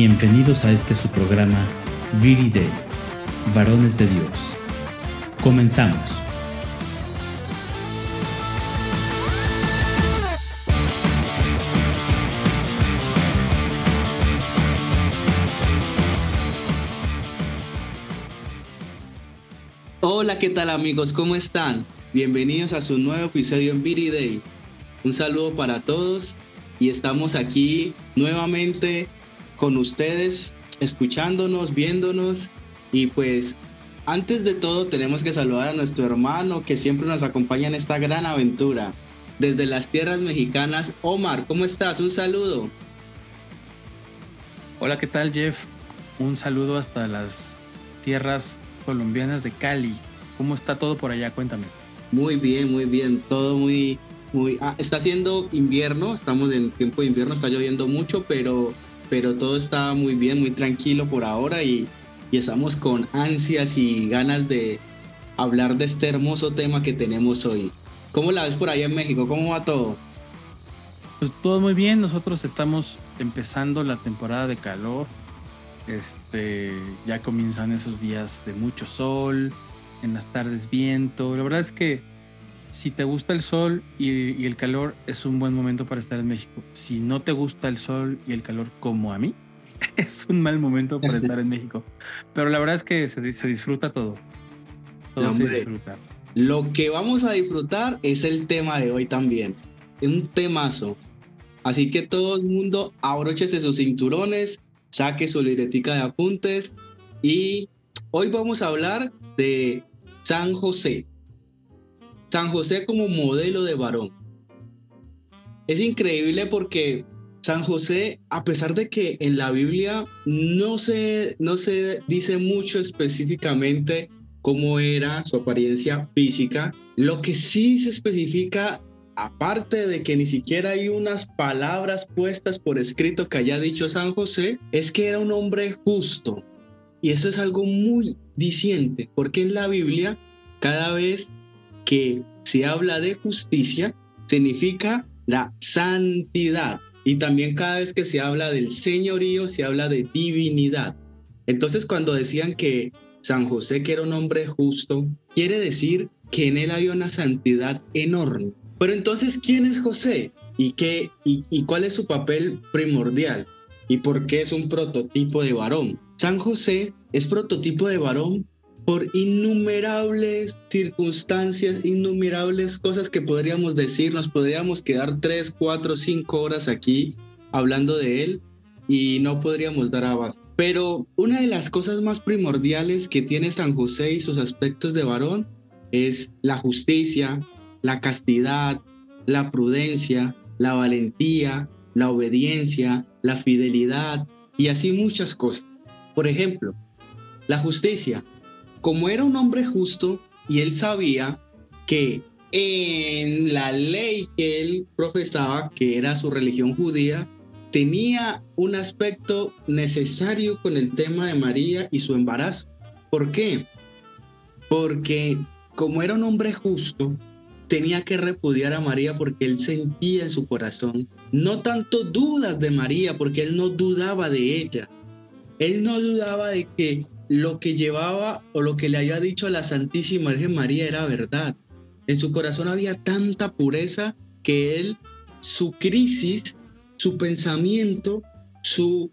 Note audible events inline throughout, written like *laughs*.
Bienvenidos a este su programa Viri Day, Varones de Dios. Comenzamos. Hola, ¿qué tal amigos? ¿Cómo están? Bienvenidos a su nuevo episodio en Viri Day. Un saludo para todos y estamos aquí nuevamente con ustedes, escuchándonos, viéndonos y pues antes de todo tenemos que saludar a nuestro hermano que siempre nos acompaña en esta gran aventura. Desde las tierras mexicanas, Omar, ¿cómo estás? Un saludo. Hola, ¿qué tal Jeff? Un saludo hasta las tierras colombianas de Cali. ¿Cómo está todo por allá? Cuéntame. Muy bien, muy bien. Todo muy, muy... Ah, está haciendo invierno, estamos en tiempo de invierno, está lloviendo mucho, pero pero todo está muy bien, muy tranquilo por ahora y, estamos con ansias y ganas de hablar de este hermoso tema que tenemos hoy. ¿Cómo la ves por allá en México? ¿Cómo va todo? Pues todo muy bien, nosotros estamos empezando la temporada de calor. Este, ya comienzan esos días de mucho sol, en las tardes viento. La verdad es que si te gusta el sol y, el calor, es un buen momento para estar en México. Si no te gusta el sol y el calor como a mí, *laughs* es un mal momento para estar en México. Pero la verdad es que se, disfruta todo. Todo se disfruta. Lo que vamos a disfrutar es el tema de hoy también. Es un temazo. Así que todo el mundo abróchese sus cinturones, saque su libretica de apuntes y hoy vamos a hablar de San José. San José como modelo de varón. Es increíble porque San José, a pesar de que en la Biblia no se, no se dice mucho específicamente cómo era su apariencia física, lo que sí se especifica, aparte de que ni siquiera hay unas palabras puestas por escrito que haya dicho San José, es que era un hombre justo. Y eso es algo muy diciente, porque en la Biblia cada vez que se habla de justicia, significa la santidad. Y también cada vez que se habla del señorío, se habla de divinidad. Entonces cuando decían que San José, que era un hombre justo, quiere decir que en él había una santidad enorme. Pero entonces, ¿quién es José? ¿Y, qué, y cuál es su papel primordial? ¿Y por qué es un prototipo de varón? San José es prototipo de varón por innumerables circunstancias, innumerables cosas que podríamos decir, nos podríamos quedar tres, cuatro, cinco horas aquí hablando de él y no podríamos dar abasto. Pero una de las cosas más primordiales que tiene San José y sus aspectos de varón es la justicia, la castidad, la prudencia, la valentía, la obediencia, la fidelidad y así muchas cosas. Por ejemplo, la justicia como era un hombre justo y él sabía que en la ley que él profesaba, que era su religión judía, tenía un aspecto necesario con el tema de María y su embarazo. ¿Por qué? Porque como era un hombre justo, tenía que repudiar a María porque él sentía en su corazón no tanto dudas de María, porque él no dudaba de ella. Él no dudaba de que lo que llevaba o lo que le había dicho a la Santísima Virgen María era verdad. En su corazón había tanta pureza que él, su crisis, su pensamiento, su,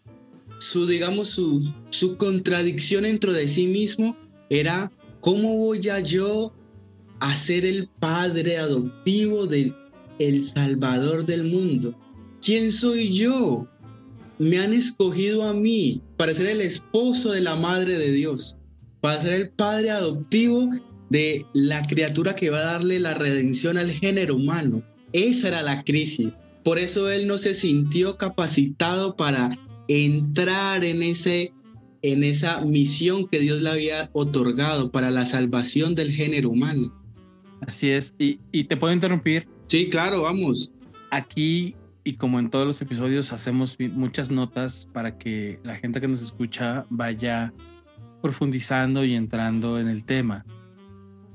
su digamos, su, su contradicción dentro de sí mismo era, ¿cómo voy a yo a ser el padre adoptivo del el Salvador del mundo? ¿Quién soy yo? Me han escogido a mí para ser el esposo de la Madre de Dios, para ser el padre adoptivo de la criatura que va a darle la redención al género humano. Esa era la crisis. Por eso él no se sintió capacitado para entrar en, ese, en esa misión que Dios le había otorgado para la salvación del género humano. Así es. ¿Y, y te puedo interrumpir? Sí, claro, vamos. Aquí y como en todos los episodios hacemos muchas notas para que la gente que nos escucha vaya profundizando y entrando en el tema.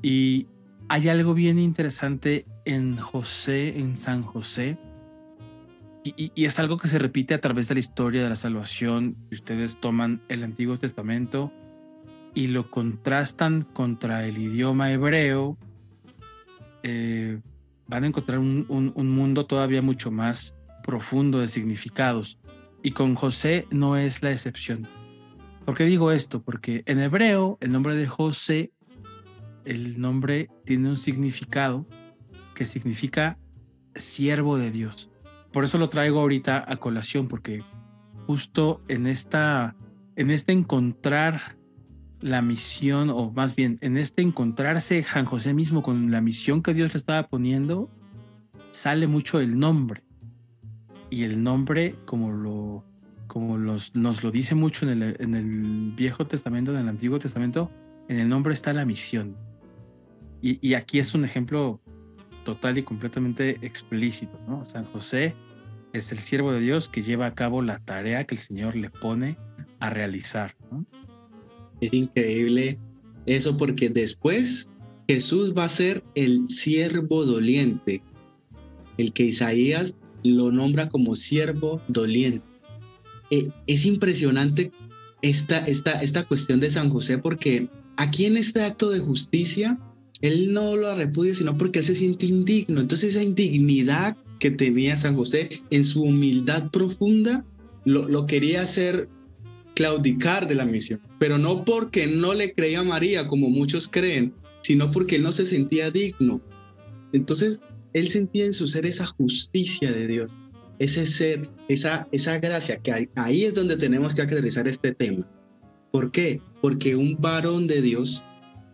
Y hay algo bien interesante en José, en San José, y, y, es algo que se repite a través de la historia de la salvación. Ustedes toman el Antiguo Testamento y lo contrastan contra el idioma hebreo, eh, van a encontrar un, un, mundo todavía mucho más profundo de significados. Y con José no es la excepción. ¿Por qué digo esto? Porque en hebreo el nombre de José, el nombre tiene un significado que significa siervo de Dios. Por eso lo traigo ahorita a colación, porque justo en esta, en este encontrar la misión, o más bien en este encontrarse San José mismo con la misión que Dios le estaba poniendo, sale mucho el nombre. Y el nombre, como lo como nos lo dice mucho en el, en el, Viejo Testamento, en el Antiguo Testamento, en el nombre está la misión. Y, y, aquí es un ejemplo total y completamente explícito. ¿no? San José es el siervo de Dios que lleva a cabo la tarea que el Señor le pone a realizar. Es increíble eso porque después Jesús va a ser el siervo doliente, el que Isaías lo nombra como siervo doliente. Eh, es impresionante esta, esta, esta cuestión de San José porque aquí en este acto de justicia, él no lo repudia, sino porque él se siente indigno. Entonces esa indignidad que tenía San José en su humildad profunda, lo, lo quería hacer claudicar de la misión, pero no porque no le creía a María, como muchos creen, sino porque él no se sentía digno. Entonces, él sentía en su ser esa justicia de Dios, ese ser, esa, esa gracia, que ahí es donde tenemos que aterrizar este tema. ¿Por qué? Porque un varón de Dios,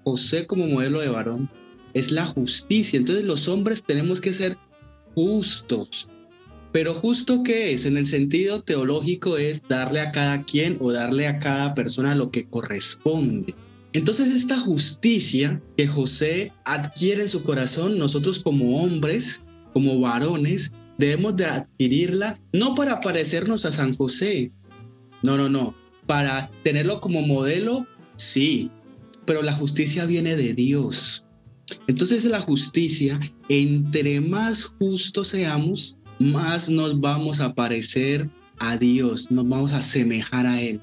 José como modelo de varón, es la justicia. Entonces los hombres tenemos que ser justos, pero justo que es, en el sentido teológico, es darle a cada quien o darle a cada persona lo que corresponde. Entonces esta justicia que José adquiere en su corazón, nosotros como hombres, como varones, debemos de adquirirla no para parecernos a San José, no, no, no, para tenerlo como modelo, sí, pero la justicia viene de Dios. Entonces la justicia, entre más justos seamos, más nos vamos a parecer a Dios, nos vamos a asemejar a Él,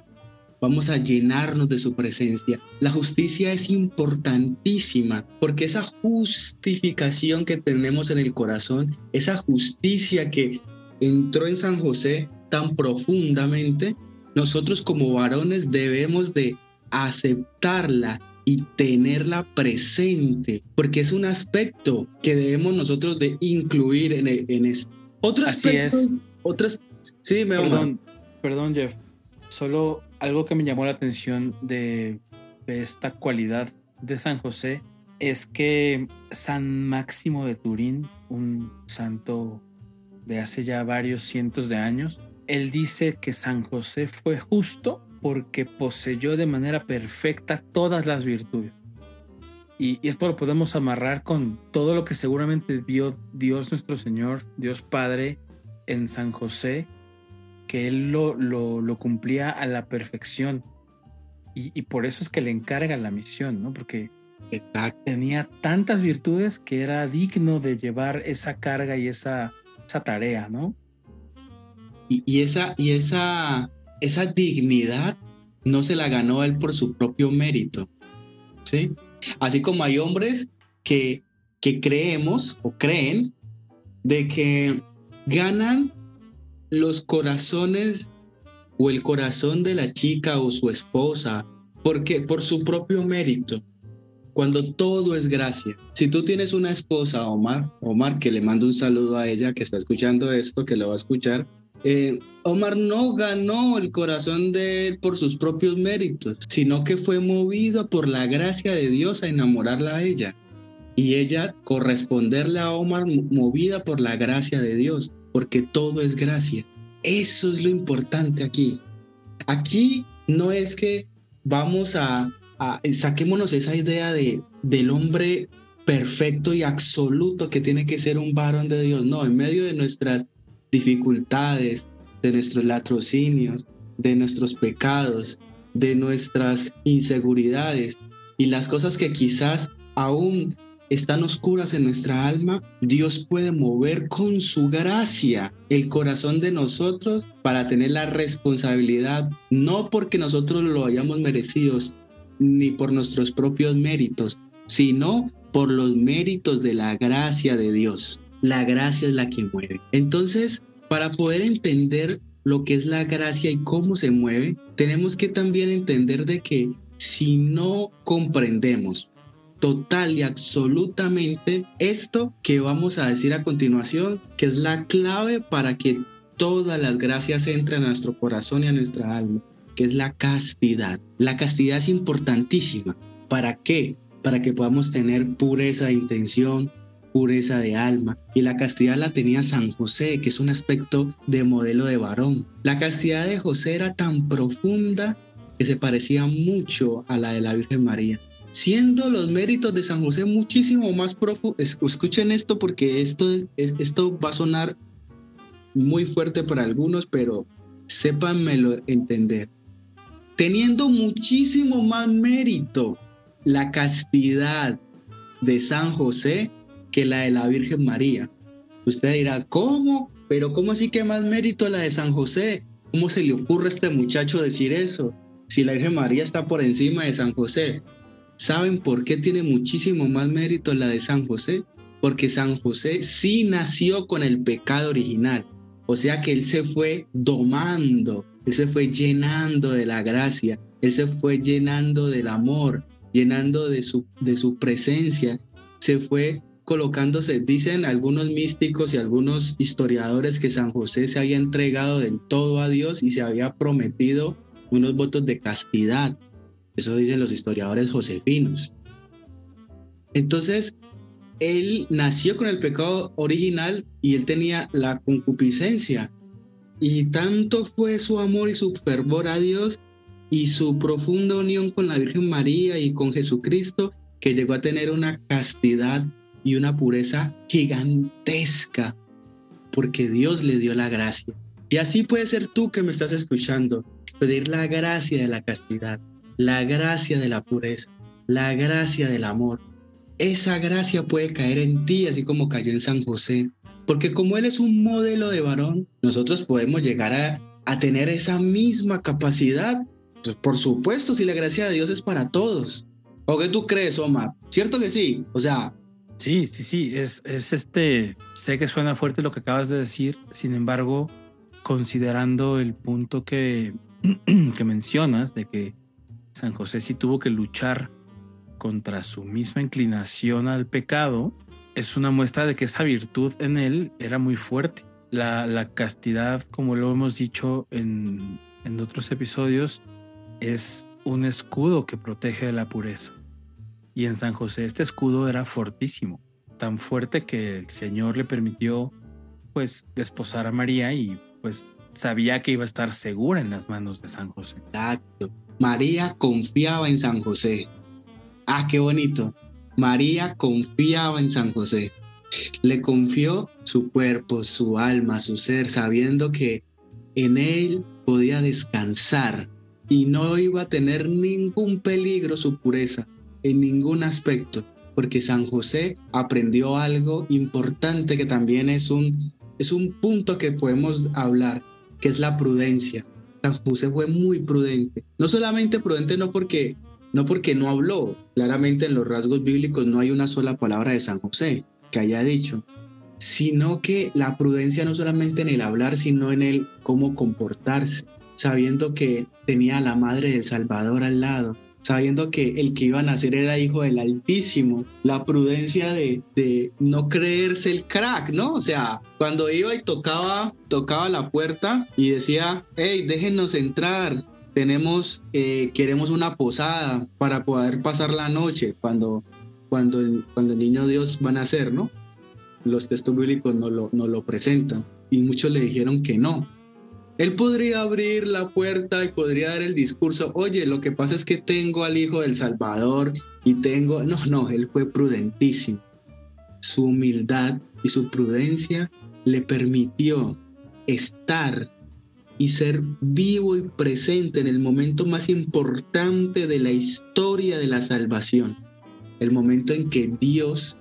vamos a llenarnos de su presencia. La justicia es importantísima porque esa justificación que tenemos en el corazón, esa justicia que entró en San José tan profundamente, nosotros como varones debemos de aceptarla y tenerla presente, porque es un aspecto que debemos nosotros de incluir en, en esto. Otro Así es. Otras, sí, me perdón, perdón, Jeff. Solo algo que me llamó la atención de, esta cualidad de San José es que San Máximo de Turín, un santo de hace ya varios cientos de años, él dice que San José fue justo porque poseyó de manera perfecta todas las virtudes. Y, esto lo podemos amarrar con todo lo que seguramente vio Dios nuestro Señor, Dios Padre, en San José, que Él lo, lo, cumplía a la perfección. Y, por eso es que le encarga la misión, ¿no? Porque tenía tantas virtudes que era digno de llevar esa carga y esa, esa tarea, ¿no? Y, y, esa, y esa, esa dignidad no se la ganó él por su propio mérito, ¿sí? Así como hay hombres que, que creemos o creen de que ganan los corazones o el corazón de la chica o su esposa porque por su propio mérito cuando todo es gracia. Si tú tienes una esposa, Omar, Omar, que le mando un saludo a ella que está escuchando esto, que lo va a escuchar, eh, Omar no ganó el corazón de él por sus propios méritos, sino que fue movido por la gracia de Dios a enamorarla a ella. Y ella corresponderle a Omar movida por la gracia de Dios, porque todo es gracia. Eso es lo importante aquí. Aquí no es que vamos a, a saquémonos esa idea de, del hombre perfecto y absoluto que tiene que ser un varón de Dios. No, en medio de nuestras dificultades, de nuestros latrocinios, de nuestros pecados, de nuestras inseguridades y las cosas que quizás aún están oscuras en nuestra alma, Dios puede mover con su gracia el corazón de nosotros para tener la responsabilidad, no porque nosotros lo hayamos merecido, ni por nuestros propios méritos, sino por los méritos de la gracia de Dios. La gracia es la que mueve. Entonces, para poder entender lo que es la gracia y cómo se mueve, tenemos que también entender de que si no comprendemos total y absolutamente esto que vamos a decir a continuación, que es la clave para que todas las gracias entren a nuestro corazón y a nuestra alma, que es la castidad. La castidad es importantísima. ¿Para qué? Para que podamos tener pureza de intención, pureza de alma. Y la castidad la tenía San José, que es un aspecto de modelo de varón. La castidad de José era tan profunda que se parecía mucho a la de la Virgen María. Siendo los méritos de San José muchísimo más profundos, escuchen esto porque esto, esto va a sonar muy fuerte para algunos, pero sépanmelo entender. Teniendo muchísimo más mérito la castidad de San José que la de la Virgen María. Usted dirá, ¿cómo? Pero ¿cómo así que más mérito la de San José? ¿Cómo se le ocurre a este muchacho decir eso? Si la Virgen María está por encima de San José. ¿Saben por qué tiene muchísimo más mérito la de San José? Porque San José sí nació con el pecado original. O sea que él se fue domando, él se fue llenando de la gracia, él se fue llenando del amor, llenando de su, de su presencia, se fue colocándose, dicen algunos místicos y algunos historiadores que San José se había entregado del todo a Dios y se había prometido unos votos de castidad. Eso dicen los historiadores josefinos. Entonces, él nació con el pecado original y él tenía la concupiscencia. Y tanto fue su amor y su fervor a Dios y su profunda unión con la Virgen María y con Jesucristo que llegó a tener una castidad y una pureza gigantesca, porque Dios le dio la gracia. Y así puede ser tú que me estás escuchando, pedir la gracia de la castidad, la gracia de la pureza, la gracia del amor. Esa gracia puede caer en ti, así como cayó en San José, porque como Él es un modelo de varón, nosotros podemos llegar a, a tener esa misma capacidad. Pues por supuesto, si la gracia de Dios es para todos. ¿O qué tú crees, Omar? ¿Cierto que sí? O sea, Sí, sí, sí, es, es este, sé que suena fuerte lo que acabas de decir, sin embargo, considerando el punto que, *clears throat* que mencionas de que San José sí tuvo que luchar contra su misma inclinación al pecado, es una muestra de que esa virtud en él era muy fuerte. La, la castidad, como lo hemos dicho en, en otros episodios, es un escudo que protege de la pureza. Y en San José este escudo era fortísimo, tan fuerte que el Señor le permitió pues desposar a María y pues sabía que iba a estar segura en las manos de San José. Exacto. María confiaba en San José. Ah, qué bonito. María confiaba en San José. Le confió su cuerpo, su alma, su ser, sabiendo que en él podía descansar y no iba a tener ningún peligro su pureza en ningún aspecto, porque San José aprendió algo importante que también es un, es un punto que podemos hablar, que es la prudencia. San José fue muy prudente, no solamente prudente no porque no porque no habló, claramente en los rasgos bíblicos no hay una sola palabra de San José que haya dicho, sino que la prudencia no solamente en el hablar, sino en el cómo comportarse, sabiendo que tenía a la madre del Salvador al lado, sabiendo que el que iba a nacer era hijo del Altísimo, la prudencia de, de, no creerse el crack, ¿no? O sea, cuando iba y tocaba, tocaba la puerta y decía, hey, déjenos entrar, tenemos, eh, queremos una posada para poder pasar la noche cuando, cuando, cuando el niño Dios va a nacer, ¿no? Los textos bíblicos no lo, no lo presentan y muchos le dijeron que no, él podría abrir la puerta y podría dar el discurso, oye, lo que pasa es que tengo al Hijo del Salvador y tengo... No, no, él fue prudentísimo. Su humildad y su prudencia le permitió estar y ser vivo y presente en el momento más importante de la historia de la salvación, el momento en que Dios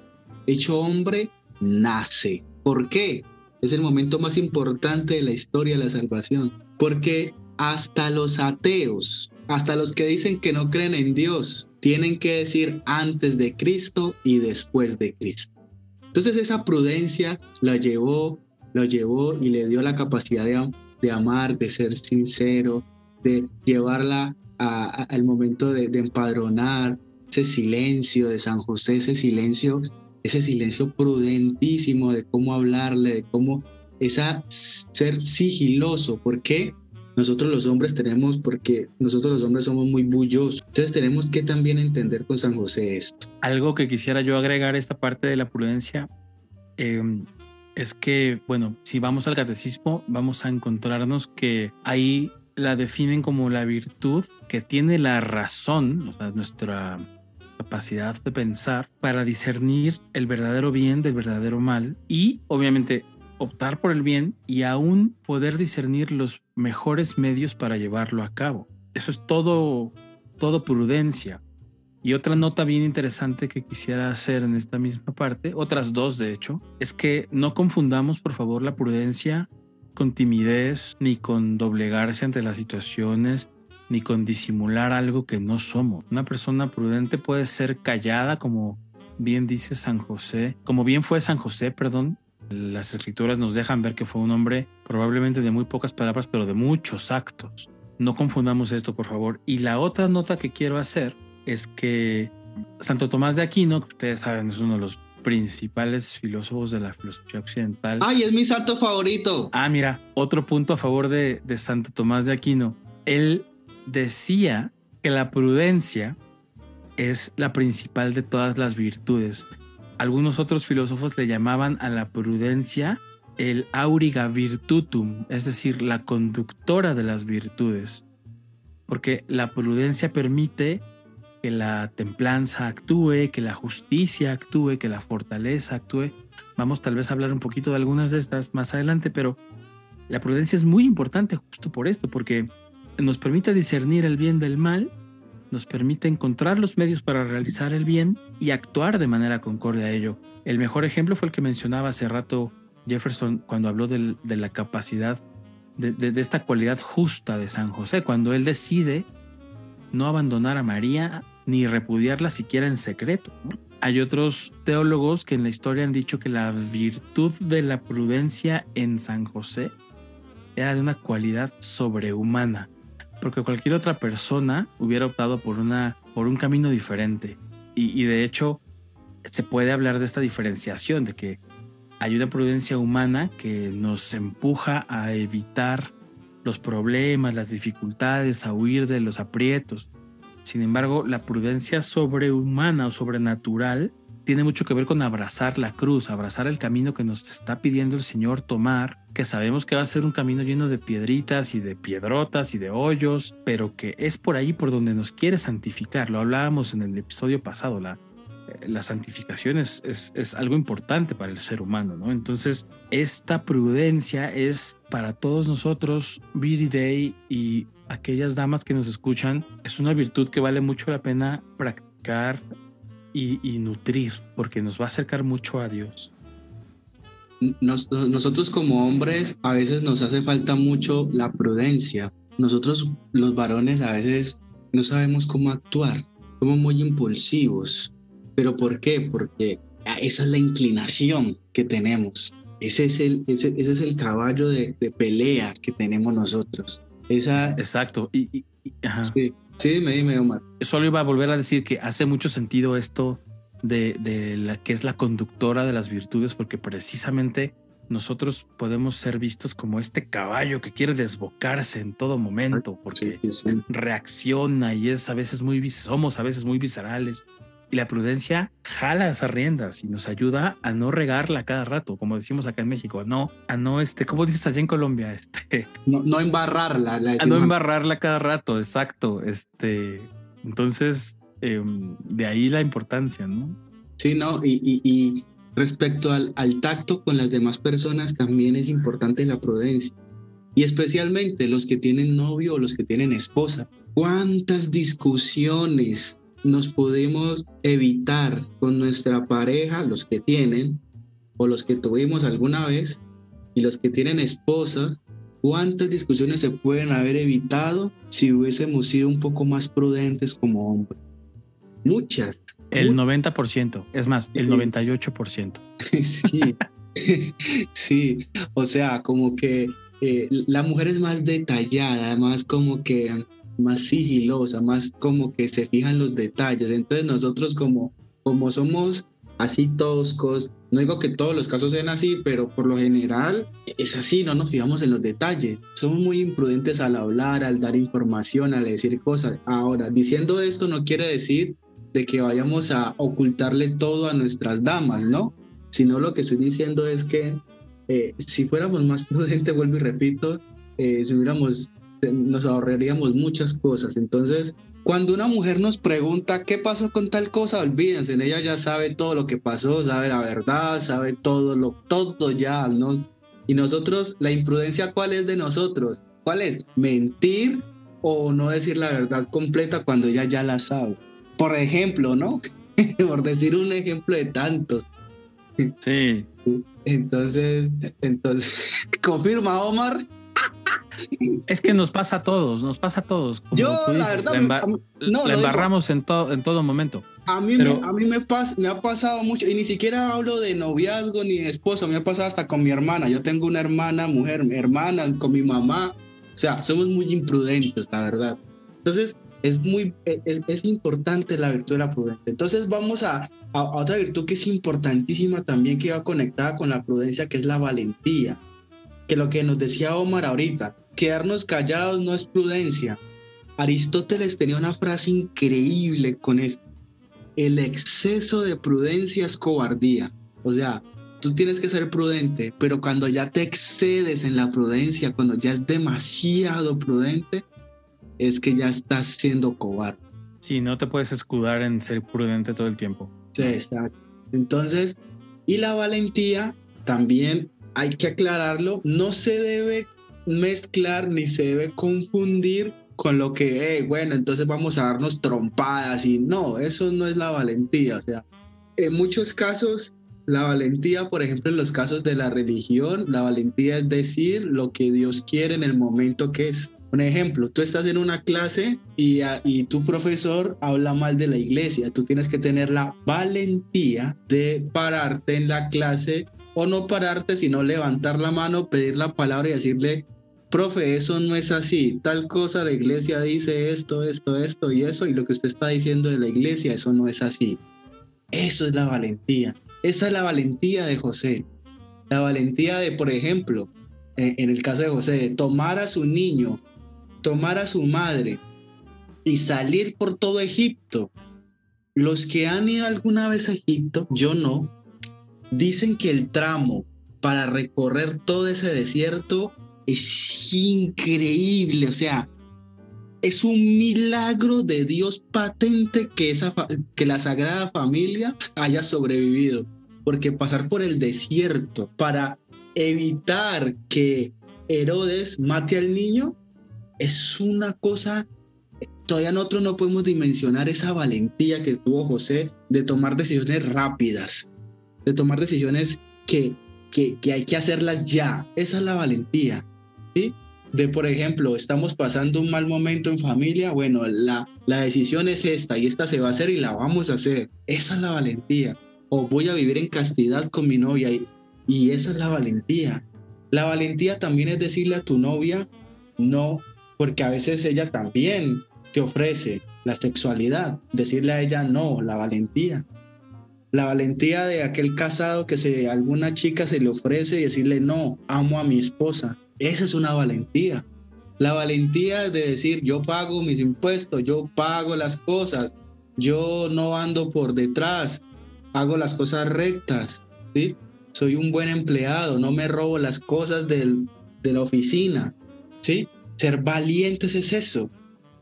hecho hombre, nace. ¿Por qué? Es el momento más importante de la historia de la salvación. Porque hasta los ateos, hasta los que dicen que no creen en Dios, tienen que decir antes de Cristo y después de Cristo. Entonces esa prudencia la llevó, lo llevó y le dio la capacidad de, amar, de ser sincero, de llevarla al momento de, de empadronar, ese silencio de San José, ese silencio, ese silencio prudentísimo de cómo hablarle, de cómo esa ser sigiloso. ¿Por qué? nosotros los hombres tenemos, porque nosotros los hombres somos muy bullosos. Entonces tenemos que también entender con San José esto. Algo que quisiera yo agregar a esta parte de la prudencia em, es que, bueno, si vamos al catecismo, vamos a encontrarnos que ahí la definen como la virtud que tiene la razón, o sea, nuestra capacidad de pensar para discernir el verdadero bien del verdadero mal y obviamente optar por el bien y aún poder discernir los mejores medios para llevarlo a cabo. Eso es todo, todo prudencia. Y otra nota bien interesante que quisiera hacer en esta misma parte, otras dos de hecho, es que no confundamos por favor la prudencia con timidez, ni con doblegarse ante las situaciones, ni con disimular algo que no somos. Una persona prudente puede ser callada, como bien dice San José, como bien fue San José, perdón, las escrituras nos dejan ver que fue un hombre probablemente de muy pocas palabras, pero de muchos actos. No confundamos esto, por favor. Y la otra nota que quiero hacer es que Santo Tomás de Aquino, que ustedes saben, es uno de los principales filósofos de la filosofía occidental. ¡Ay, es mi santo favorito! Ah, mira, otro punto a favor de, de Santo Tomás de Aquino. Él decía que la prudencia es la principal de todas las virtudes. Algunos otros filósofos le llamaban a la prudencia el auriga virtutum, es decir, la conductora de las virtudes, porque la prudencia permite que la templanza actúe, que la justicia actúe, que la fortaleza actúe. Vamos tal vez a hablar un poquito de algunas de estas más adelante, pero la prudencia es muy importante justo por esto, porque nos permite discernir el bien del mal nos permite encontrar los medios para realizar el bien y actuar de manera concorde a ello. El mejor ejemplo fue el que mencionaba hace rato Jefferson cuando habló de, la capacidad, de, esta cualidad justa de San José, cuando él decide no abandonar a María ni repudiarla siquiera en secreto. Hay otros teólogos que en la historia han dicho que la virtud de la prudencia en San José era de una cualidad sobrehumana porque cualquier otra persona hubiera optado por, una, por un camino diferente. Y, de hecho, se puede hablar de esta diferenciación, de que hay una prudencia humana que nos empuja a evitar los problemas, las dificultades, a huir de los aprietos. Sin embargo, la prudencia sobrehumana o sobrenatural tiene mucho que ver con abrazar la cruz, abrazar el camino que nos está pidiendo el Señor tomar, que sabemos que va a ser un camino lleno de piedritas y de piedrotas y de hoyos, pero que es por ahí por donde nos quiere santificar. Lo hablábamos en el episodio pasado, la, eh, la santificación es, es, algo importante para el ser humano, ¿no? Entonces, esta prudencia es para todos nosotros, Viri Day y aquellas damas que nos escuchan, es una virtud que vale mucho la pena practicar y, nutrir, porque nos va a acercar mucho a Dios. nosotros como hombres a veces nos hace falta mucho la prudencia. Nosotros los varones a veces no sabemos cómo actuar, somos muy impulsivos. ¿Pero por qué? Porque esa es la inclinación que tenemos. Ese es el, ese, es el caballo de, pelea que tenemos nosotros. Esa, Exacto. Y, Sí, dime, dime, Omar. Solo iba a volver a decir que hace mucho sentido esto de, de la que es la conductora de las virtudes, porque precisamente nosotros podemos ser vistos como este caballo que quiere desbocarse en todo momento, porque reacciona y es a veces muy, somos a veces muy viscerales y la prudencia jala esas riendas y nos ayuda a no regarla cada rato, como decimos acá en México, a no, a no, este, ¿cómo dices allá en Colombia? *laughs* Este, no, no embarrarla. a no embarrarla cada rato, exacto. Este, entonces, em, de ahí la importancia, ¿no? Sí, no, y, y, y respecto al, al tacto con las demás personas también es importante la prudencia. Y especialmente los que tienen novio o los que tienen esposa. ¿Cuántas discusiones nos pudimos evitar con nuestra pareja, los que tienen, o los que tuvimos alguna vez, y los que tienen esposas, cuántas discusiones se pueden haber evitado si hubiésemos sido un poco más prudentes como hombres. Muchas. El 90%, es más, el 98%. *laughs* Sí, sí, o sea, como que eh, la mujer es más detallada, más como que más sigilosa, más como que se fijan los detalles. Entonces nosotros como, como somos así toscos, no digo que todos los casos sean así, pero por lo general es así, no nos fijamos en los detalles. Somos muy imprudentes al hablar, al dar información, al decir cosas. Ahora, diciendo esto no quiere decir de que vayamos a ocultarle todo a nuestras damas, ¿no? Sino lo que estoy diciendo es que eh, si fuéramos más *laughs* prudentes, vuelvo y repito, eh, si hubiéramos, nos ahorraríamos muchas cosas. Entonces, cuando una mujer nos pregunta qué pasó con tal cosa, olvídense, ella ya sabe todo lo que pasó, sabe la verdad, sabe todo lo todo ya, ¿no? Y nosotros, la imprudencia, ¿cuál es de nosotros? ¿Cuál es? Mentir o no decir la verdad completa cuando ella ya la sabe. Por ejemplo, ¿no? *laughs* Por decir un ejemplo de tantos. Sí. Entonces, entonces, *laughs* confirma Omar. Es que nos pasa a todos, nos pasa a todos. Yo, la verdad, la, no, embarramos en, todo en todo momento. A mí, me, a mí me, pas, me ha pasado mucho, y ni siquiera hablo de noviazgo ni de esposo, me ha pasado hasta con mi hermana. Yo tengo una hermana, mujer, hermana, con mi mamá. O sea, somos muy imprudentes, la verdad. Entonces, es muy es, es importante la virtud de la prudencia. Entonces, vamos a, a, a otra virtud que es importantísima también, que va conectada con la prudencia, que es la valentía que lo que nos decía Omar ahorita, quedarnos callados no es prudencia. Aristóteles tenía una frase increíble con esto. El exceso de prudencia es cobardía. O sea, tú tienes que ser prudente, pero cuando ya te excedes en la prudencia, cuando ya es demasiado prudente, es que ya estás siendo cobarde. Sí, no te puedes escudar en ser prudente todo el tiempo. Sí, exacto. Entonces, y la valentía también hay que aclararlo, no se debe mezclar ni se debe confundir con lo que, bueno, entonces vamos a darnos trompadas y no, eso no es la valentía. O sea, en muchos casos, la valentía, por ejemplo, en los casos de la religión, la valentía es decir lo que Dios quiere en el momento que es. Un ejemplo, tú estás en una clase y, y tu profesor habla mal de la iglesia. Tú tienes que tener la valentía de pararte en la clase o no pararte, sino levantar la mano, pedir la palabra y decirle, profe, eso no es así, tal cosa, la iglesia dice esto, esto, esto y eso, y lo que usted está diciendo de la iglesia, eso no es así. Eso es la valentía. Esa es la valentía de José. La valentía de, por ejemplo, eh, en el caso de José, de tomar a su niño, tomar a su madre y salir por todo Egipto. Los que han ido alguna vez a Egipto, yo no, Dicen que el tramo para recorrer todo ese desierto es increíble, o sea, es un milagro de Dios patente que, esa, que la Sagrada Familia haya sobrevivido, porque pasar por el desierto para evitar que Herodes mate al niño es una cosa, todavía nosotros no podemos dimensionar esa valentía que tuvo José de tomar decisiones rápidas de tomar decisiones que, que, hay que hacerlas ya. Esa es la valentía. ¿sí? De, por ejemplo, estamos pasando un mal momento en familia, bueno, la, la decisión es esta y esta se va a hacer y la vamos a hacer. Esa es la valentía. O voy a vivir en castidad con mi novia y, y esa es la valentía. La valentía también es decirle a tu novia no, porque a veces ella también te ofrece la sexualidad. Decirle a ella no, la valentía la valentía de aquel casado que se alguna chica se le ofrece y decirle no, amo a mi esposa. Esa es una valentía. La valentía de decir yo pago mis impuestos, yo pago las cosas, yo no ando por detrás, hago las cosas rectas, ¿sí? Soy un buen empleado, no me robo las cosas del, de la oficina, ¿sí? Ser valientes es eso.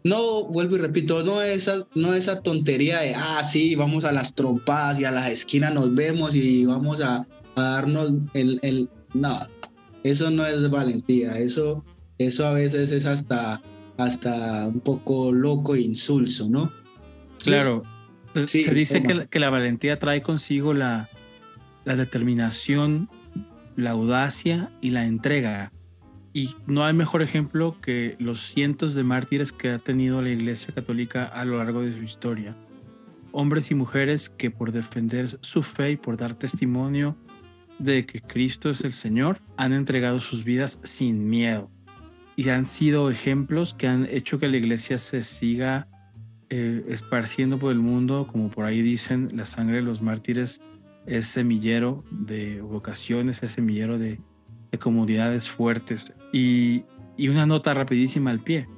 No, vuelvo y repito, no esa, no esa tontería de, ah, sí, vamos a las trompadas y a las esquinas nos vemos y vamos a, darnos el, el... No, eso no es valentía, eso, eso a veces es hasta, hasta un poco loco e insulso, ¿no? claro, se dice que, que, la valentía trae consigo la, la determinación, la audacia y la entrega. Y no hay mejor ejemplo que los cientos de mártires que ha tenido la Iglesia Católica a lo largo de su historia. Hombres y mujeres que por defender su fe y por dar testimonio de que Cristo es el Señor, han entregado sus vidas sin miedo. Y han sido ejemplos que han hecho que la iglesia se siga eh, esparciendo por el mundo, como por ahí dicen, la sangre de los mártires es semillero de vocaciones, es semillero de, comunidades fuertes. Y, y una nota rapidísima al pie.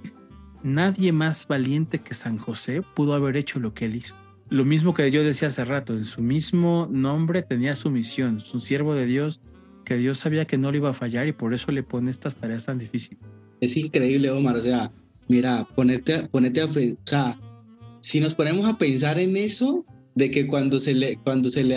Nadie más valiente que San José pudo haber hecho lo que él hizo. Lo mismo que yo decía hace rato, en su mismo nombre tenía su misión, es un siervo de Dios que Dios sabía que no le iba a fallar y por eso le pone estas tareas tan difíciles. Es increíble, Omar, o sea, mira, ponete, ponete a, o sea, si nos ponemos a pensar en eso, de que cuando se le, cuando se le,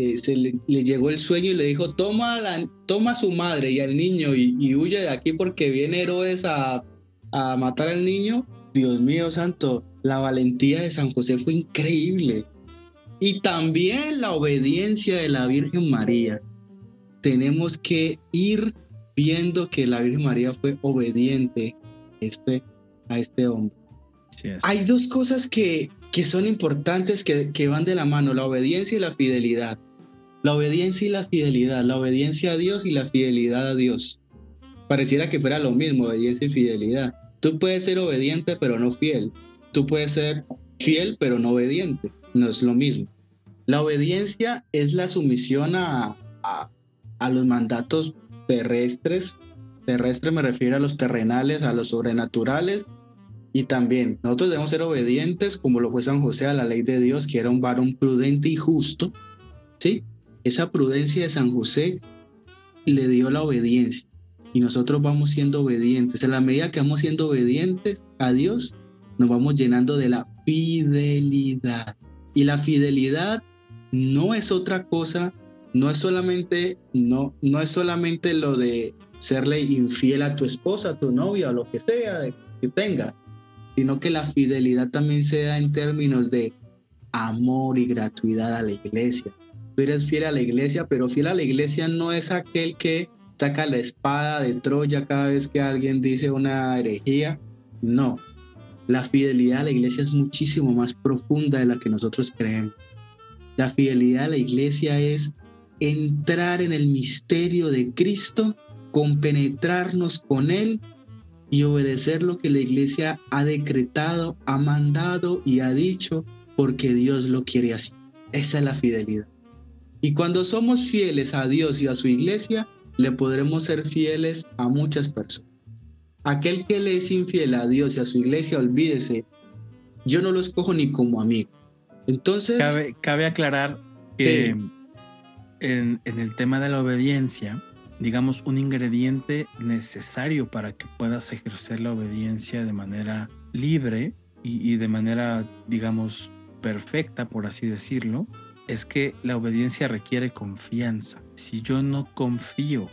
eh, se le, llegó el sueño y le dijo, toma, la, toma a su madre y al niño y, huye de aquí porque viene héroes a, a matar al niño, Dios mío santo, la valentía de San José fue increíble. Y también la obediencia de la Virgen María. Tenemos que ir viendo que la Virgen María fue obediente este, a este hombre. Hay dos cosas que, que son importantes que, que van de la mano, la obediencia y la fidelidad. La obediencia y la fidelidad, la obediencia a Dios y la fidelidad a Dios. Pareciera que fuera lo mismo, obediencia y fidelidad. Tú puedes ser obediente pero no fiel. Tú puedes ser fiel pero no obediente. No es lo mismo. La obediencia es la sumisión a, a, los mandatos terrestres. Terrestre me refiero a los terrenales, a los sobrenaturales. Y también nosotros debemos ser obedientes como lo fue San José a la ley de Dios, que era un varón prudente y justo. ¿Sí? Esa prudencia de San José le dio la obediencia y nosotros vamos siendo obedientes. En la medida que vamos siendo obedientes a Dios, nos vamos llenando de la fidelidad. Y la fidelidad no es otra cosa, no es solamente, no, no es solamente lo de serle infiel a tu esposa, a tu novia, o lo que sea que tengas, sino que la fidelidad también se da en términos de amor y gratuidad a la iglesia. Tú eres fiel a la iglesia, pero fiel a la iglesia no es aquel que saca la espada de Troya cada vez que alguien dice una herejía. No, la fidelidad a la iglesia es muchísimo más profunda de la que nosotros creemos. La fidelidad a la iglesia es entrar en el misterio de Cristo, compenetrarnos con Él y obedecer lo que la iglesia ha decretado, ha mandado y ha dicho porque Dios lo quiere así. Esa es la fidelidad. Y cuando somos fieles a Dios y a su iglesia, le podremos ser fieles a muchas personas. Aquel que le es infiel a Dios y a su iglesia, olvídese, yo no lo escojo ni como amigo. Entonces... Cabe, aclarar que en, en el tema de la obediencia, digamos, un ingrediente necesario para que puedas ejercer la obediencia de manera libre y, y, de manera, digamos, perfecta, por así decirlo, es que la obediencia requiere confianza. Si yo no confío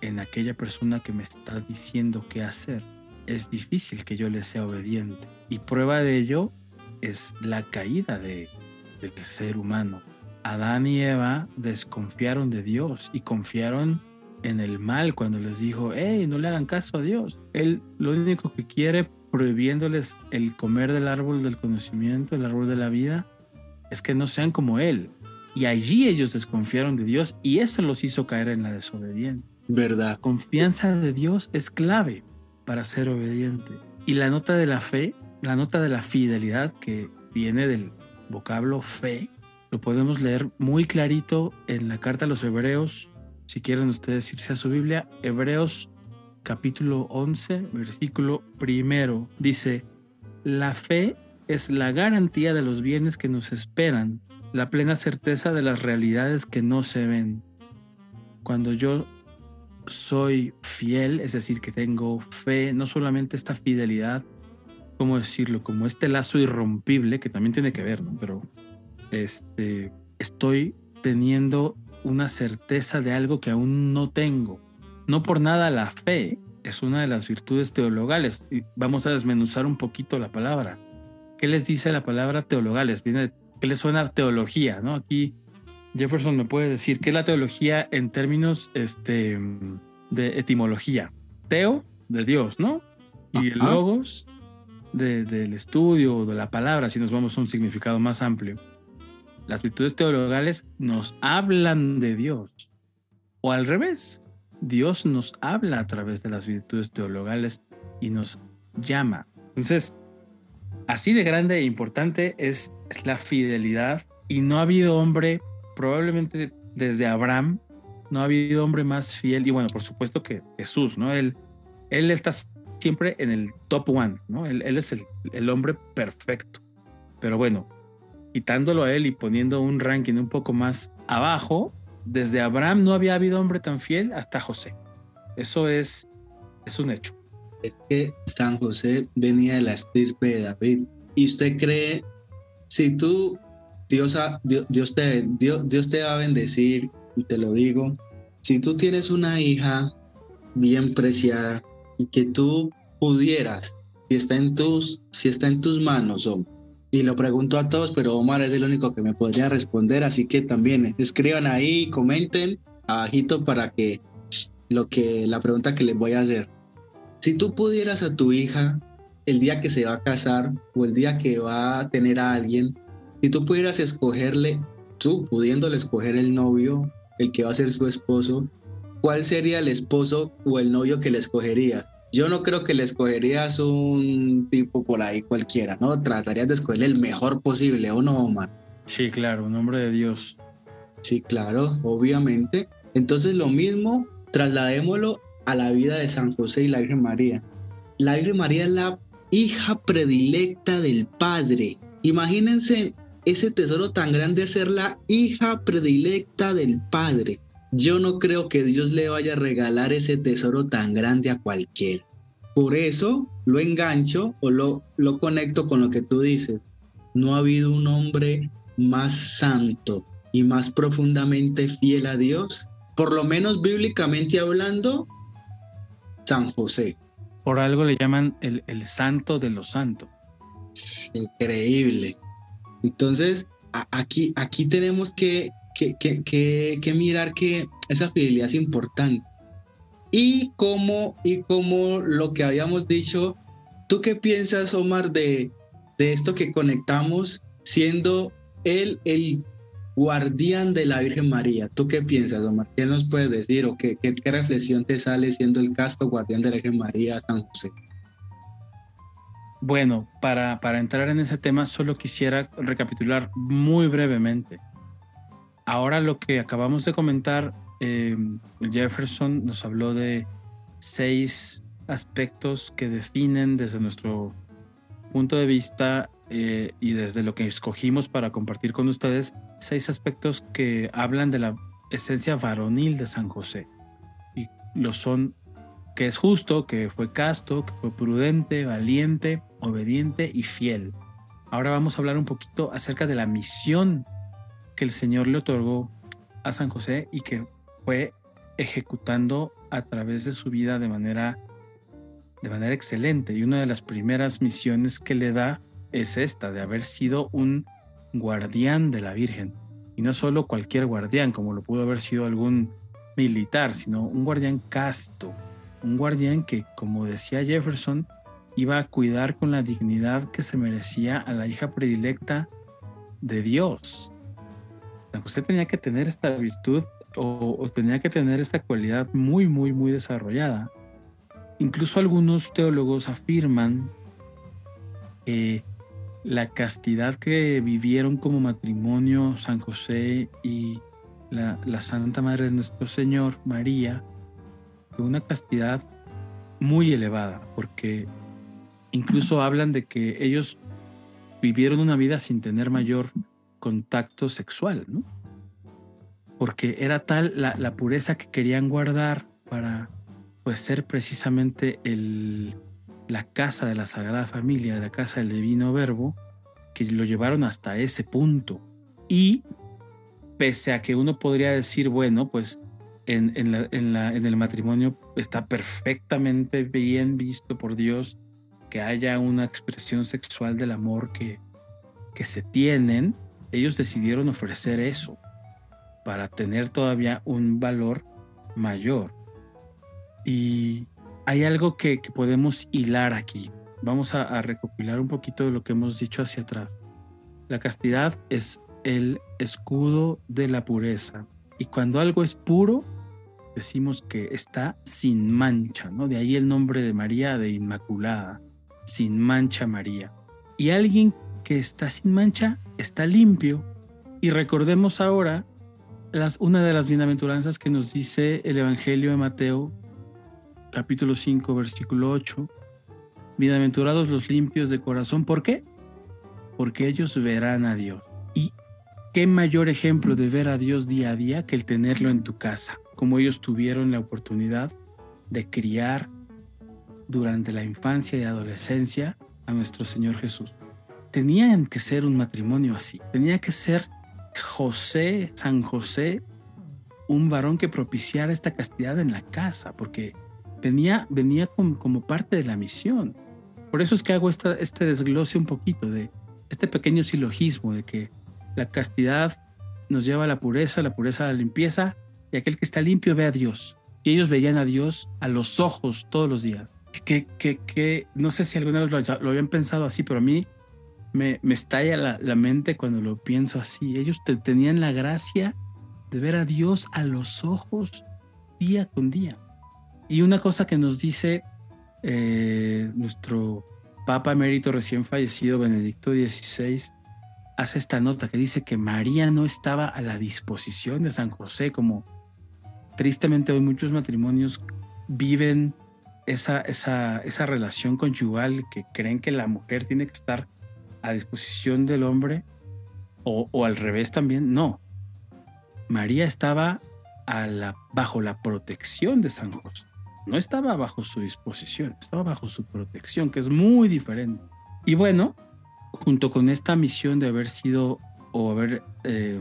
en aquella persona que me está diciendo qué hacer, es difícil que yo le sea obediente. Y prueba de ello es la caída de, del ser humano. Adán y Eva desconfiaron de Dios y confiaron en el mal cuando les dijo, hey, no le hagan caso a Dios. Él lo único que quiere prohibiéndoles el comer del árbol del conocimiento, el árbol de la vida, es que no sean como Él. Y allí ellos desconfiaron de Dios y eso los hizo caer en la desobediencia. Verdad. confianza de Dios es clave para ser obediente. Y la nota de la fe, la nota de la fidelidad que viene del vocablo fe, lo podemos leer muy clarito en la carta a los Hebreos. Si quieren ustedes irse a su Biblia, Hebreos capítulo 11, versículo primero, dice, la fe es la garantía de los bienes que nos esperan, la plena certeza de las realidades que no se ven. Cuando yo soy fiel, es decir, que tengo fe, no solamente esta fidelidad, ¿cómo decirlo? Como este lazo irrompible, que también tiene que ver, ¿no? Pero este, estoy teniendo una certeza de algo que aún no tengo. No por nada la fe es una de las virtudes teologales. Vamos a desmenuzar un poquito la palabra ¿qué les dice la palabra teologales? Viene, ¿Qué les suena teología? ¿no? Aquí Jefferson me puede decir qué es la teología en términos este, de etimología. Teo, de Dios, ¿no? Y el logos, del estudio, de la palabra, si nos vamos a un significado más amplio. Las virtudes teologales nos hablan de Dios. O al revés, Dios nos habla a través de las virtudes teologales y nos llama. Entonces, así de grande e importante es, la fidelidad y no ha habido hombre, probablemente desde Abraham, no ha habido hombre más fiel, y bueno, por supuesto que Jesús, ¿no? Él, él está siempre en el top one, ¿no? Él, es el, el, hombre perfecto. Pero bueno, quitándolo a él y poniendo un ranking un poco más abajo, desde Abraham no había habido hombre tan fiel hasta José. Eso es, es un hecho. Es que San José venía de la estirpe de David. Y usted cree, si tú, Dios, Dios, te, Dios, Dios te va a bendecir, y te lo digo, si tú tienes una hija bien preciada y que tú pudieras, si está en tus, si está en tus manos, y lo pregunto a todos, pero Omar es el único que me podría responder, así que también escriban ahí, comenten abajito para que lo que la pregunta que les voy a hacer. Si tú pudieras a tu hija el día que se va a casar o el día que va a tener a alguien, si tú pudieras escogerle, tú pudiéndole escoger el novio, el que va a ser su esposo, ¿cuál sería el esposo o el novio que le escogería? Yo no creo que le escogerías un tipo por ahí cualquiera, ¿no? Tratarías de escoger el mejor posible, ¿o no, Omar? Sí, claro, un hombre de Dios. Sí, claro, obviamente. Entonces lo mismo, trasladémoslo a la vida de San José y la Virgen María. La Virgen María es la hija predilecta del Padre. Imagínense ese tesoro tan grande ser la hija predilecta del Padre yo no creo que Dios le vaya a regalar ese tesoro tan grande a cualquiera. Por eso lo engancho o lo, lo conecto con lo que tú dices. No ha habido un hombre más santo y más profundamente fiel a Dios, por lo menos bíblicamente hablando, San José. Por algo le llaman el, el santo de los santos. Increíble. Entonces, aquí, aquí tenemos que que, mirar que esa fidelidad es importante. Y como, y como lo que habíamos dicho, ¿tú qué piensas, Omar, de, de esto que conectamos siendo él el guardián de la Virgen María? ¿Tú qué piensas, Omar? ¿Qué nos puedes decir o qué, qué, reflexión te sale siendo el casto guardián de la Virgen María, San José? Bueno, para, para entrar en ese tema, solo quisiera recapitular muy brevemente. Ahora lo que acabamos de comentar, eh, Jefferson nos habló de seis aspectos que definen desde nuestro punto de vista eh, y desde lo que escogimos para compartir con ustedes, seis aspectos que hablan de la esencia varonil de San José. Y lo son que es justo, que fue casto, que fue prudente, valiente, obediente y fiel. Ahora vamos a hablar un poquito acerca de la misión que el Señor le otorgó a San José y que fue ejecutando a través de su vida de manera, de manera excelente. Y una de las primeras misiones que le da es esta, de haber sido un guardián de la Virgen. Y no solo cualquier guardián, como lo pudo haber sido algún militar, sino un guardián casto, un guardián que, como decía Jefferson, iba a cuidar con la dignidad que se merecía a la hija predilecta de Dios. San José tenía que tener esta virtud o, tenía que tener esta cualidad muy, muy, muy desarrollada. Incluso algunos teólogos afirman que la castidad que vivieron como matrimonio San José y la, la, Santa Madre de nuestro Señor, María, fue una castidad muy elevada, porque incluso hablan de que ellos vivieron una vida sin tener mayor contacto sexual, ¿no? Porque era tal la, pureza que querían guardar para pues ser precisamente el, la casa de la Sagrada Familia, la casa del Divino Verbo, que lo llevaron hasta ese punto. Y pese a que uno podría decir, bueno, pues en, en, en, el matrimonio está perfectamente bien visto por Dios que haya una expresión sexual del amor que, que se tienen, ellos decidieron ofrecer eso para tener todavía un valor mayor. Y hay algo que, podemos hilar aquí. Vamos a, recopilar un poquito de lo que hemos dicho hacia atrás. La castidad es el escudo de la pureza. Y cuando algo es puro, decimos que está sin mancha, ¿no? De ahí el nombre de María de Inmaculada, sin mancha María. Y alguien que está sin mancha está limpio. Y recordemos ahora una de las bienaventuranzas que nos dice el Evangelio de Mateo, capítulo 5, versículo 8. Bienaventurados los limpios de corazón. ¿Por qué? Porque ellos verán a Dios. Y qué mayor ejemplo de ver a Dios día a día que el tenerlo en tu casa, como ellos tuvieron la oportunidad de criar durante la infancia y adolescencia a nuestro Señor Jesús. Tenían que ser un matrimonio así, tenía que ser José, San José, un varón que propiciara esta castidad en la casa, porque venía, venía como, parte de la misión. Por eso es que hago esta, este desglose un poquito de este pequeño silogismo de que la castidad nos lleva a la pureza, la pureza a la limpieza, y aquel que está limpio ve a Dios. Y ellos veían a Dios a los ojos todos los días. Que, que, que no sé si alguna vez lo, habían pensado así, pero a mí me, me estalla la, la, mente cuando lo pienso así. Ellos tenían la gracia de ver a Dios a los ojos día con día. Y una cosa que nos dice eh, nuestro Papa emérito recién fallecido, Benedicto XVI, hace esta nota que dice que María no estaba a la disposición de San José, como tristemente hoy muchos matrimonios viven esa, esa, esa relación conyugal que creen que la mujer tiene que estar a disposición del hombre o, o al revés también. No, María estaba a la, bajo la protección de San José no estaba bajo su disposición, estaba bajo su protección, que es muy diferente. Y bueno, junto con esta misión de haber sido o haber, eh,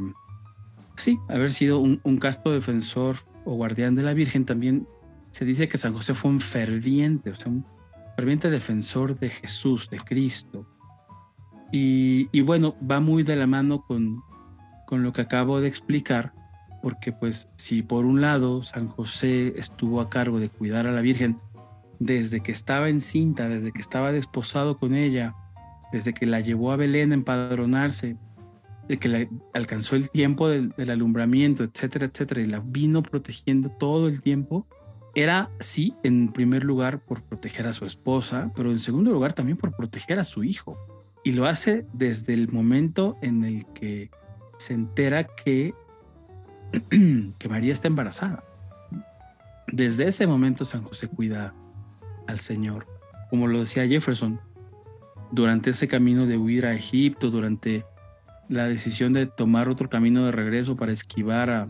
sí, haber sido un, casto defensor o guardián de la Virgen, también se dice que San José fue un ferviente, o sea, un ferviente defensor de Jesús, de Cristo. Y, y bueno, va muy de la mano con, con lo que acabo de explicar, porque pues si por un lado San José estuvo a cargo de cuidar a la Virgen desde que estaba encinta, desde que estaba desposado con ella, desde que la llevó a Belén a empadronarse, de que la, alcanzó el tiempo del, alumbramiento, etcétera, etcétera, y la vino protegiendo todo el tiempo, era sí, en primer lugar, por proteger a su esposa, pero en segundo lugar también por proteger a su hijo. Y lo hace desde el momento en el que se entera que *clears throat* que María está embarazada. Desde ese momento San José cuida al Señor. Como lo decía Jefferson, durante ese camino de huir a Egipto, durante la decisión de tomar otro camino de regreso para esquivar a,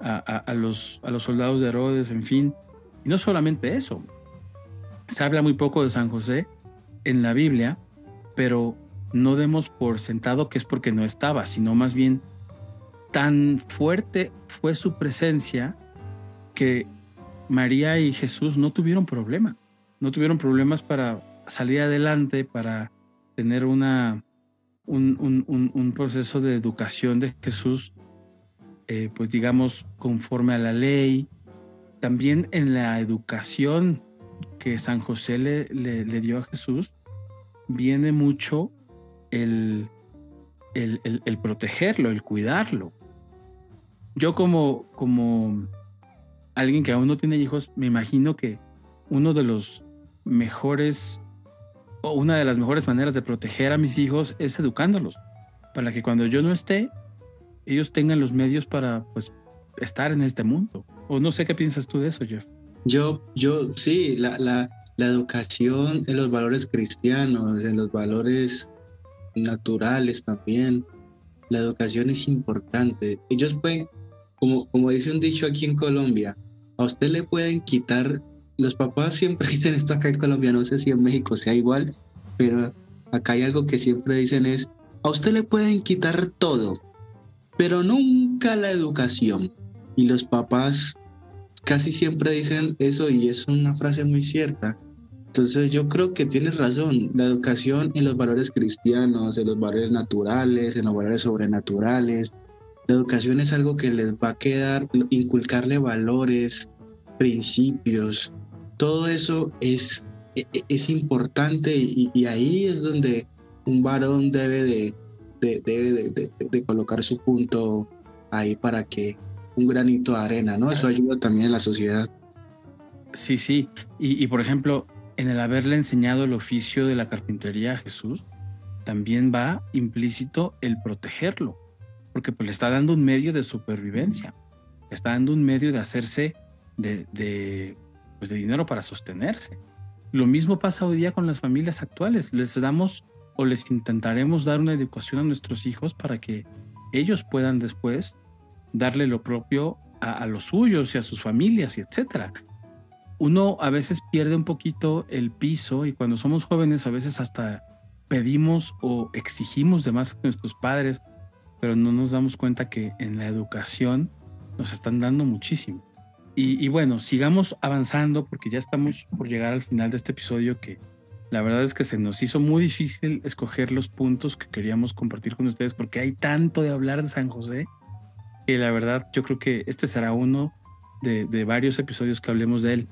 a, los, a los soldados de Herodes, en fin. Y no solamente eso, se habla muy poco de San José en la Biblia, pero no demos por sentado que es porque no estaba, sino más bien tan fuerte fue su presencia que María y Jesús no tuvieron problema, no tuvieron problemas para salir adelante, para tener una, un, proceso de educación de Jesús, eh, pues digamos, conforme a la ley. También en la educación que San José le, le, dio a Jesús, viene mucho el, el protegerlo, el cuidarlo yo como, como alguien que aún no tiene hijos, me imagino que uno de los mejores o una de las mejores maneras de proteger a mis hijos es educándolos, para que cuando yo no esté, ellos tengan los medios para pues estar en este mundo. O no sé qué piensas tú de eso, Jeff. Yo, yo, sí, la, la, la educación en los valores cristianos, en los valores naturales también. La educación es importante. Ellos pueden como, dice un dicho aquí en Colombia, a usted le pueden quitar, los papás siempre *laughs* dicen esto acá en Colombia, no sé si en México sea igual, pero acá hay algo que siempre dicen es, a usted le pueden quitar todo, pero nunca la educación. Y los papás casi siempre dicen eso y es una frase muy cierta. Entonces yo creo que tienes razón, la educación en los valores cristianos, en los valores naturales, en los valores sobrenaturales, la educación es algo que les va a quedar, inculcarle valores, principios, todo eso es, e, e, es importante y, ahí es donde un varón debe de, de, de, colocar su punto ahí para que un granito de arena, ¿no? Eso ayuda también en la sociedad. Sí, sí. Y, y por ejemplo, en el haberle enseñado el oficio de la carpintería a Jesús, también va implícito el protegerlo, porque pues le está dando un medio de supervivencia, le está dando un medio de hacerse de, de, pues de dinero para sostenerse. Lo mismo pasa hoy día con las familias actuales, les damos o les intentaremos dar una educación a nuestros hijos para que ellos puedan después darle lo propio a, a los suyos y a sus familias y etcétera uno a veces pierde un poquito el piso y cuando somos jóvenes a veces hasta pedimos o exigimos de más que nuestros padres, pero no nos damos cuenta que en la educación nos están dando muchísimo. Y, bueno, sigamos avanzando porque ya estamos por llegar al final de este episodio que la verdad es que se nos hizo muy difícil escoger los puntos que queríamos compartir con ustedes porque hay tanto de hablar de San José que la verdad yo creo que este será uno de, varios episodios que hablemos de él.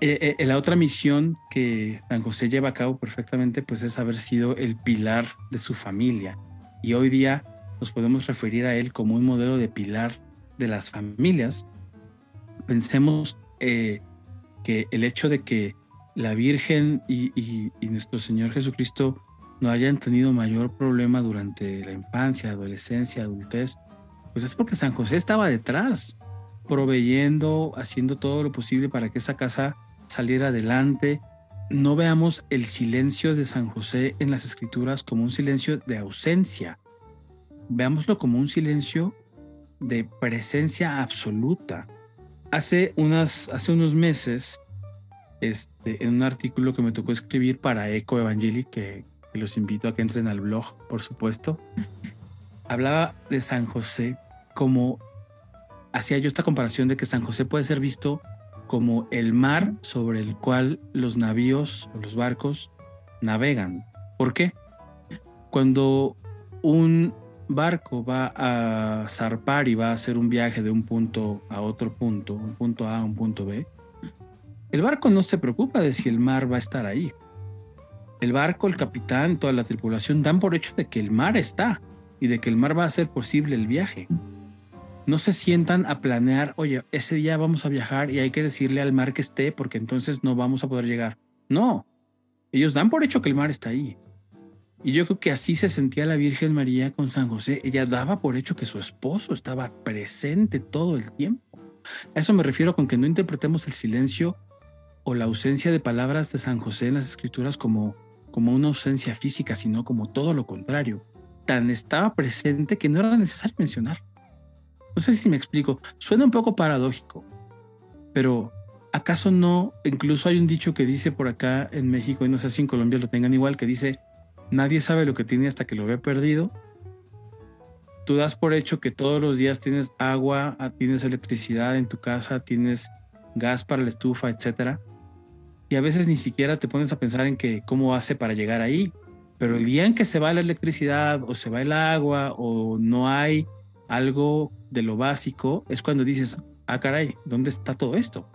Eh, eh, la otra misión que San José lleva a cabo perfectamente, pues es haber sido el pilar de su familia. Y hoy día nos podemos referir a él como un modelo de pilar de las familias. Pensemos eh, que el hecho de que la Virgen y, y, nuestro Señor Jesucristo no hayan tenido mayor problema durante la infancia, adolescencia, adultez, pues es porque San José estaba detrás, proveyendo, haciendo todo lo posible para que esa casa salir adelante. No veamos el silencio de San José en las escrituras como un silencio de ausencia. Veámoslo como un silencio de presencia absoluta. Hace, unas, hace unos meses, este, en un artículo que me tocó escribir para Eco Evangelii, que, que los invito a que entren al blog, por supuesto, *laughs* hablaba de San José como, hacía yo esta comparación de que San José puede ser visto como el mar sobre el cual los navíos o los barcos navegan. ¿Por qué? Cuando un barco va a zarpar y va a hacer un viaje de un punto a otro punto, un punto A a un punto B, el barco no se preocupa de si el mar va a estar ahí. El barco, el capitán, toda la tripulación dan por hecho de que el mar está y de que el mar va a hacer posible el viaje no se sientan a planear, oye, ese día vamos a viajar y hay que decirle al mar que esté porque entonces no vamos a poder llegar. No, ellos dan por hecho que el mar está ahí. Y yo creo que así se sentía la Virgen María con San José. Ella daba por hecho que su esposo estaba presente todo el tiempo. A eso me refiero con que no interpretemos el silencio o la ausencia de palabras de San José en las escrituras como, como una ausencia física, sino como todo lo contrario. Tan estaba presente que no era necesario mencionar. No sé si me explico. Suena un poco paradójico, pero ¿acaso no? Incluso hay un dicho que dice por acá en México, y no sé si en Colombia lo tengan igual, que dice, nadie sabe lo que tiene hasta que lo ve perdido. Tú das por hecho que todos los días tienes agua, ah, tienes electricidad en tu casa, tienes gas para la estufa, etcétera. Y a veces ni siquiera te pones a pensar en que cómo hace para llegar ahí. Pero el día en que se va la electricidad o se va el agua o no hay algo de lo básico, es cuando dices, ah, caray, ¿dónde está todo esto?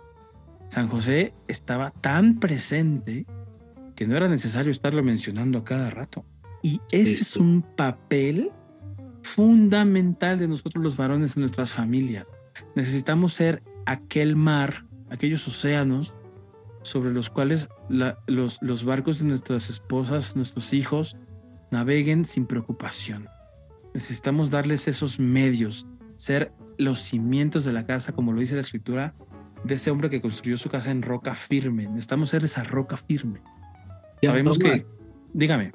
San José estaba tan presente que no era necesario estarlo mencionando a cada rato. Y ese es un papel fundamental de nosotros los varones en nuestras familias. Necesitamos ser aquel mar, aquellos océanos sobre los cuales los, los barcos de nuestras esposas, nuestros hijos, naveguen sin preocupación. Necesitamos darles esos medios, ser los cimientos de la casa, como lo dice la escritura, de ese hombre que construyó su casa en roca firme. Necesitamos ser esa roca firme. Sabemos que, dígame.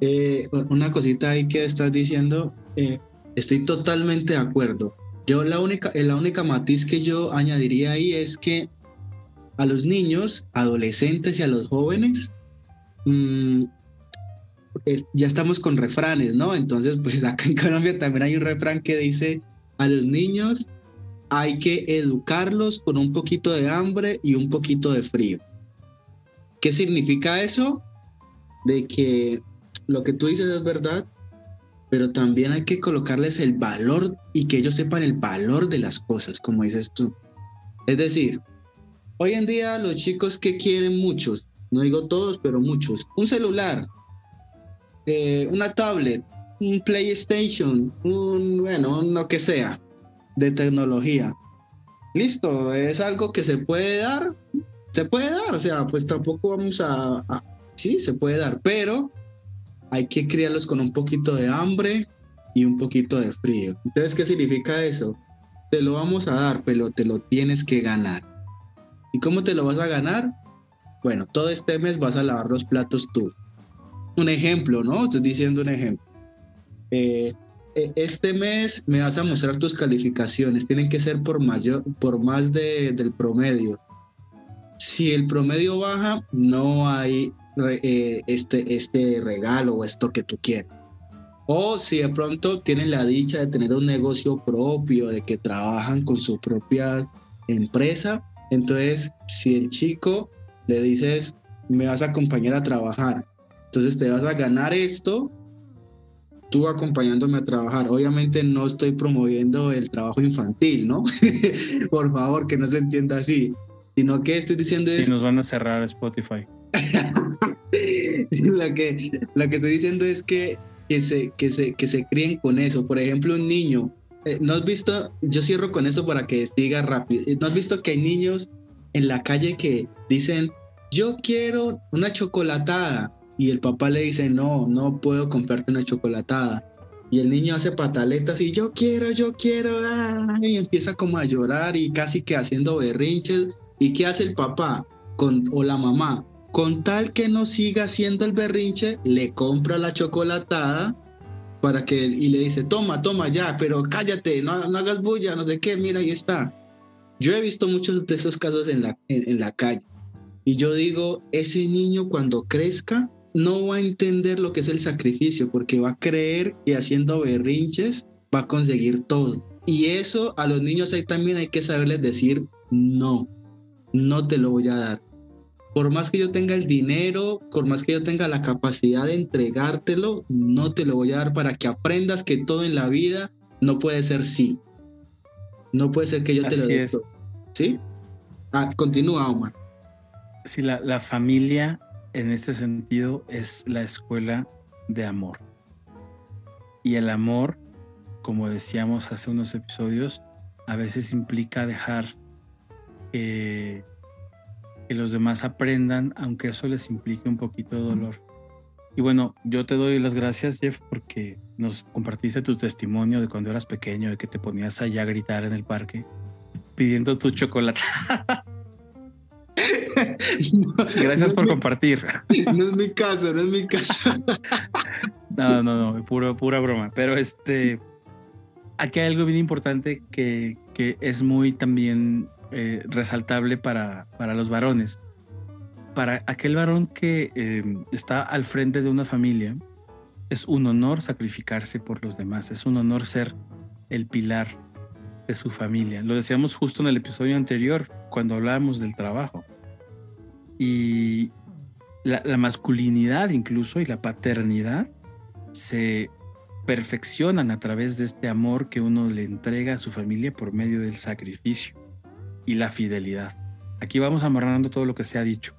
Eh, una cosita ahí que estás diciendo, eh, estoy totalmente de acuerdo. Yo la única, la única matiz que yo añadiría ahí es que a los niños, adolescentes y a los jóvenes, mmm, ya estamos con refranes, ¿no? Entonces, pues *laughs* acá en Colombia también hay un refrán que dice, a los niños hay que educarlos con un poquito de hambre y un poquito de frío. ¿Qué significa eso? De que lo que tú dices es verdad, pero también hay que colocarles el valor y que ellos sepan el valor de las cosas, como dices tú. Es decir, hoy en día los chicos que quieren muchos, no digo todos, pero muchos, un celular, eh, una tablet, un PlayStation, un, bueno, lo que sea de tecnología. Listo, es algo que se puede dar, se puede dar, o sea, pues tampoco vamos a, a sí, se puede dar, pero hay que criarlos con un poquito de hambre y un poquito de frío. Entonces, ¿qué significa eso? Te lo vamos a dar, pero te lo tienes que ganar. ¿Y cómo te lo vas a ganar? Bueno, todo este mes vas a lavar los platos tú. Un ejemplo, ¿no? Estoy diciendo un ejemplo. Eh, e, este mes me vas a mostrar tus calificaciones. Tienen que ser por, mayor, por más de, del promedio. Si el promedio baja, no hay eh, este, este regalo o esto que tú quieres. O si de pronto tienen la dicha de tener un negocio propio, de que trabajan con su propia empresa, entonces si el chico le dices, me vas a acompañar a trabajar, entonces te vas a ganar esto, tú acompañándome a trabajar. Obviamente no estoy promoviendo el trabajo infantil, ¿no? *laughs* Por favor, que no se entienda así, sino que estoy diciendo es... nos van a cerrar Spotify. *laughs* lo, que, lo que estoy diciendo es que, que, se, que, se, que se críen con eso. Por ejemplo, un niño, eh, ¿no has visto? Yo cierro con eso para que siga rápido. Eh, ¿No has visto que hay niños en la calle que dicen, yo quiero una chocolatada? Y el papá le dice, no, no puedo comprarte una chocolatada. Y el niño hace pataletas y yo quiero, yo quiero, y empieza como a llorar y casi que haciendo berrinches. ¿Y qué hace el papá con, o la mamá? Con tal que no siga haciendo el berrinche, le compra la chocolatada para que y le dice, toma, toma ya, pero cállate, no, hagas bulla, no sé qué, mira, ahí está. Yo he visto muchos de esos casos en la, en la calle. Y yo digo, ese niño cuando crezca no va a entender lo que es el sacrificio, porque va a creer que haciendo berrinches va a conseguir todo. Y eso a los niños ahí también hay que saberles decir, no, no te lo voy a dar por más que yo tenga el dinero, por más que yo tenga la capacidad de entregártelo, no te lo voy a dar para que aprendas que todo en la vida no puede ser sí. No puede ser que yo te lo dé. ¿Sí? Ah, continúa, Omar. Sí, la, la familia en este sentido es la escuela de amor. Y el amor, como decíamos hace unos episodios, a veces implica dejar que los demás aprendan, aunque eso les implique un poquito de dolor. Y bueno, yo te doy las gracias, Jeff, porque nos compartiste tu testimonio de cuando eras pequeño, de que te ponías allá a gritar en el parque pidiendo tu chocolate. *laughs* *laughs* Gracias por compartir. No es mi caso, no es mi caso. *laughs* No, no, no, puro, pura broma. Pero este, aquí hay algo bien importante que, que es muy también eh, resaltable para, para los varones. Para aquel varón que em, está al frente de una familia, es un honor sacrificarse por los demás, es un honor ser el pilar de su familia. Lo decíamos justo en el episodio anterior, cuando hablábamos del trabajo. Y la, masculinidad incluso y la paternidad se perfeccionan a través de este amor que uno le entrega a su familia por medio del sacrificio y la fidelidad. Aquí vamos amarrando todo lo que se ha dicho.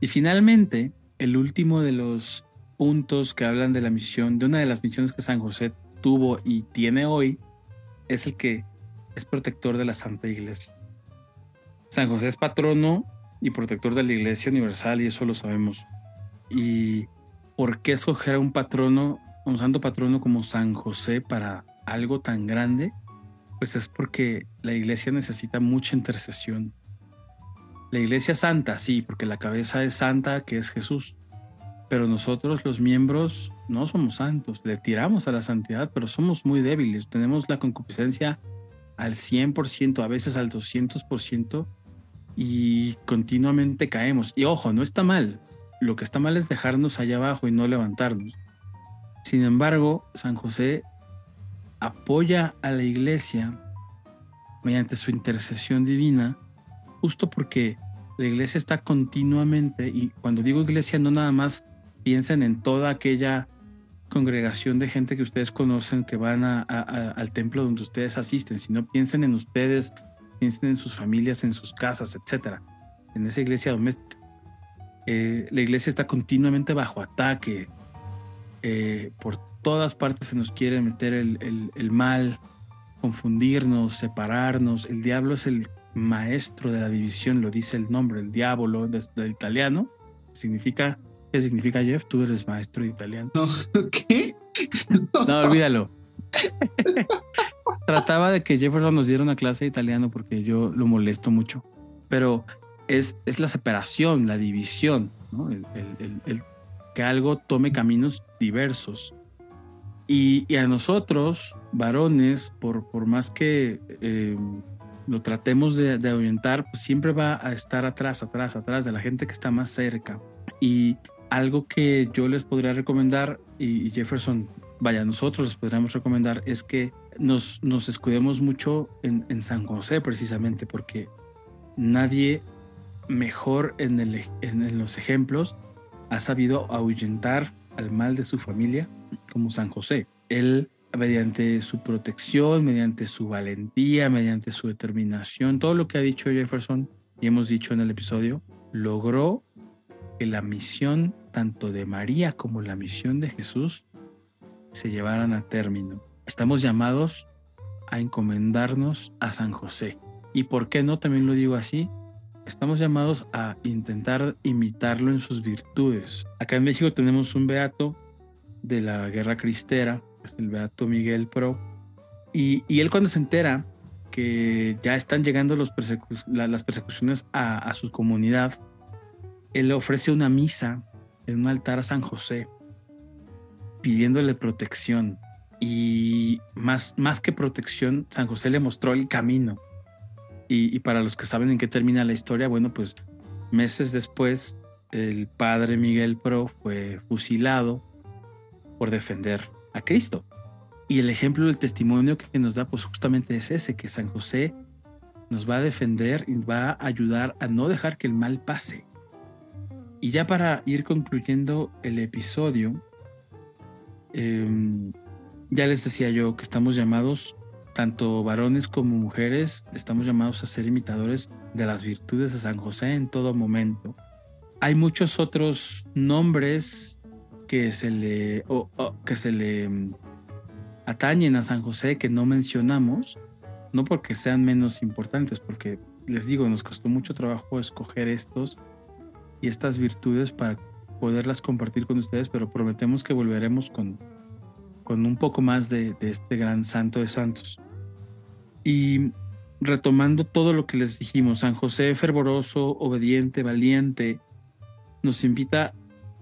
Y finalmente, el último de los puntos que hablan de la misión, de una de las misiones que San José tuvo y tiene hoy, es el que es protector de la Santa Iglesia. San José es patrono y protector de la Iglesia Universal y eso lo sabemos. ¿Y por qué escoger a un patrono, un santo patrono como San José para algo tan grande? Pues es porque la iglesia necesita mucha intercesión. La iglesia santa, sí, porque la cabeza es santa, que es Jesús. Pero nosotros los miembros no somos santos, le tiramos a la santidad, pero somos muy débiles, tenemos la concupiscencia al 100%, a veces al 200%, y continuamente caemos. Y ojo, no está mal, lo que está mal es dejarnos allá abajo y no levantarnos. Sin embargo, San José apoya a la iglesia mediante su intercesión divina, justo porque la iglesia está continuamente, y cuando digo iglesia no nada más piensen en toda aquella congregación de gente que ustedes conocen que van al templo donde ustedes asisten, sino piensen en ustedes, piensen en sus familias, en sus casas, etcétera, en esa iglesia doméstica. Eh, la iglesia está continuamente bajo ataque. Eh, por todas partes se nos quiere meter el, el mal, confundirnos, separarnos. El diablo es el maestro de la división, lo dice el nombre, el diablo del italiano. Significa, ¿qué significa Jeff? Tú eres maestro de italiano. No, *laughs* ¿qué? No, olvídalo. *laughs* Trataba de que Jefferson nos diera una clase de italiano porque yo lo molesto mucho. Pero es, es la separación, la división, que algo tome caminos diversos. Y, a nosotros, varones, por, por más que eh, lo tratemos de, de, ahuyentar, pues siempre va a estar atrás, atrás, atrás de la gente que está más cerca. Y algo que yo les podría recomendar, y, Jefferson, vaya, nosotros les podríamos recomendar, es que nos, nos escudemos mucho en, San José precisamente, porque nadie mejor en, los ejemplos ha sabido ahuyentar al mal de su familia como San José. Él, mediante su protección, mediante su valentía, mediante su determinación, todo lo que ha dicho Jefferson y hemos dicho en el episodio, logró que la misión tanto de María como la misión de Jesús se llevaran a término. Estamos llamados a encomendarnos a San José. ¿Y por qué no? También lo digo así, estamos llamados a intentar imitarlo en sus virtudes. Acá en México tenemos un beato de la guerra cristera, es el beato Miguel Pro, y, él cuando se entera que ya están llegando las persecuciones a, a su comunidad, él ofrece una misa en un altar a San José, pidiéndole protección. Y más, más que protección, San José le mostró el camino y, para los que saben en qué termina la historia, bueno, pues meses después el padre Miguel Pro fue fusilado por defender a Cristo. Y el ejemplo del testimonio que nos da pues justamente es ese, que San José nos va a defender y va a ayudar a no dejar que el mal pase. Y ya para ir concluyendo el episodio, em, ya les decía yo que estamos llamados tanto varones como mujeres estamos llamados a ser imitadores de las virtudes de San José en todo momento. Hay muchos otros nombres que se le, que se le mm, atañen a San José que no mencionamos, no porque sean menos importantes, porque les digo, nos costó mucho trabajo escoger estos y estas virtudes para poderlas compartir con ustedes, pero prometemos que volveremos con, con un poco más de, de este gran santo de santos. Y retomando todo lo que les dijimos, San José fervoroso, obediente, valiente, nos invita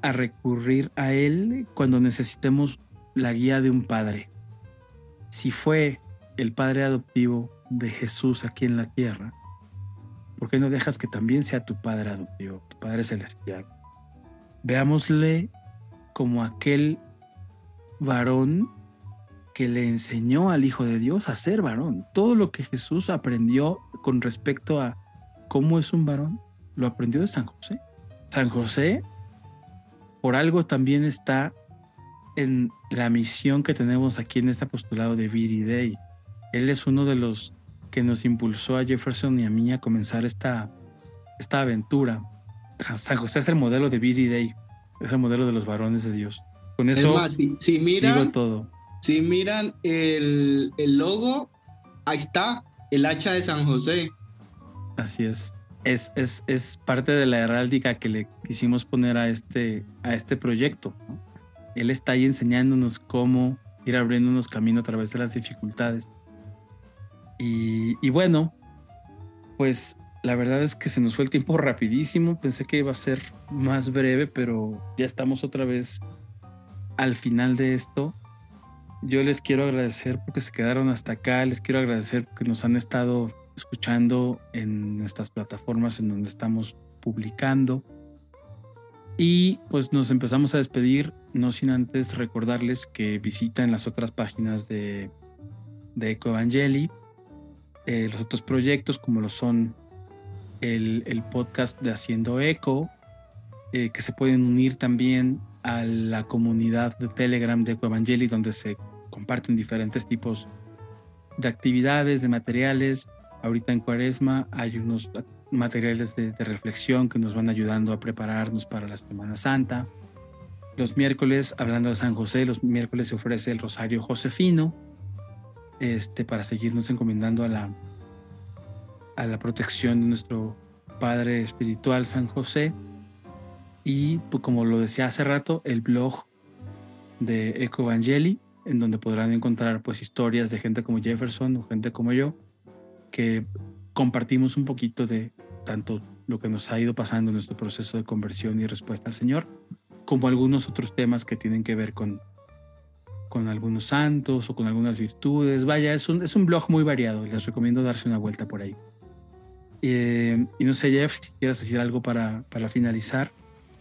a recurrir a Él cuando necesitemos la guía de un padre. Si fue el padre adoptivo de Jesús aquí en la tierra, ¿por qué no dejas que también sea tu padre adoptivo, tu padre celestial? Veámosle como aquel varón que le enseñó al Hijo de Dios a ser varón. Todo lo que Jesús aprendió con respecto a cómo es un varón, lo aprendió de San José. San José, por algo también está en la misión que tenemos aquí en este apostolado de Viri Day. Él es uno de los que nos impulsó a Jefferson y a mí a comenzar esta, esta aventura. San José es el modelo de Viri Day, es el modelo de los varones de Dios. Con eso si, digo todo. Si miran el, logo, ahí está, el hacha de San José. Así es. Es, es, es, parte de la heráldica que le quisimos poner a este, a este proyecto. Él está ahí enseñándonos cómo ir abriéndonos camino a través de las dificultades. Y, y, bueno, pues la verdad es que se nos fue el tiempo rapidísimo. Pensé que iba a ser más breve, pero ya estamos otra vez al final de esto yo les quiero agradecer porque se quedaron hasta acá, les quiero agradecer porque nos han estado escuchando en estas plataformas en donde estamos publicando. Y pues nos empezamos a despedir, no sin antes recordarles que visiten las otras páginas de, de Eco Evangeli, eh, los otros proyectos como lo son el, podcast de Haciendo Eco, eh, que se pueden unir también a la comunidad de Telegram de Ecoevangeli, donde se comparten diferentes tipos de actividades, de materiales. Ahorita en Cuaresma hay unos materiales de, reflexión que nos van ayudando a prepararnos para la Semana Santa. Los miércoles, hablando de San José, los miércoles se ofrece el Rosario Josefino, este, para seguirnos encomendando a la, a la protección de nuestro Padre Espiritual San José. Y pues, como lo decía hace rato, el blog de Eco Evangeli, en donde podrán encontrar pues historias de gente como Jefferson o gente como yo, que compartimos un poquito de tanto lo que nos ha ido pasando en nuestro proceso de conversión y respuesta al Señor, como algunos otros temas que tienen que ver con, con algunos santos o con algunas virtudes. Vaya, es un, es un blog muy variado, les recomiendo darse una vuelta por ahí. Eh, y no sé, Jeff, si quieres decir algo para, para finalizar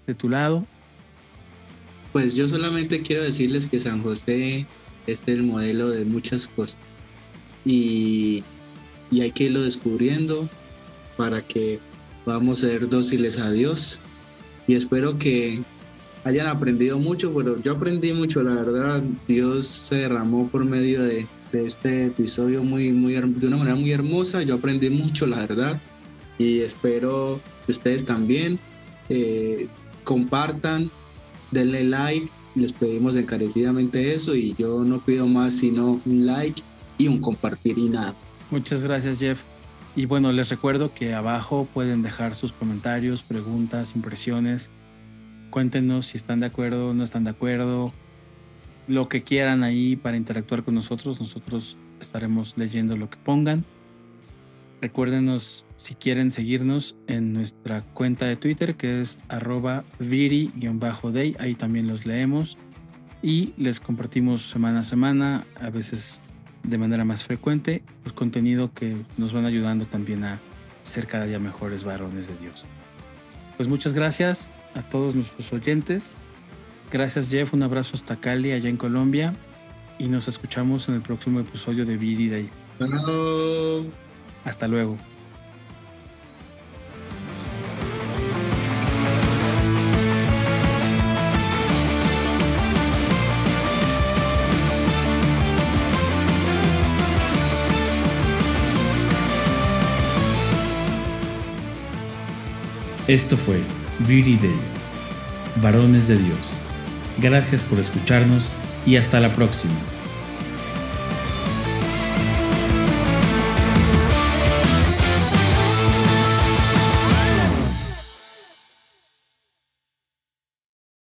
de tu lado. Pues yo solamente quiero decirles que San José es el modelo de muchas cosas. Y, y hay que irlo descubriendo para que podamos ser dóciles a Dios. Y espero que hayan aprendido mucho, pero yo aprendí mucho, la verdad, Dios se derramó por medio de, este episodio muy, muy, de una manera muy hermosa, yo aprendí mucho, la verdad, y espero que ustedes también eh, compartan, denle like, les pedimos encarecidamente eso y yo no pido más sino un like y un compartir y nada. Muchas gracias Jeff. Y bueno, les recuerdo que abajo pueden dejar sus comentarios, preguntas, impresiones. Cuéntenos si están de acuerdo no están de acuerdo. Lo que quieran ahí para interactuar con nosotros. Nosotros estaremos leyendo lo que pongan. Recuérdenos si quieren seguirnos en nuestra cuenta de Twitter que es arroba viri-day. Ahí también los leemos y les compartimos semana a semana, a veces de manera más frecuente, pues contenido que nos van ayudando también a ser cada día mejores varones de Dios. Pues muchas gracias a todos nuestros oyentes. Gracias Jeff, un abrazo hasta Cali, allá en Colombia. Y nos escuchamos en el próximo episodio de Viri Day. Hasta luego. Esto fue Viri Day, Varones de Dios. Gracias por escucharnos y hasta la próxima.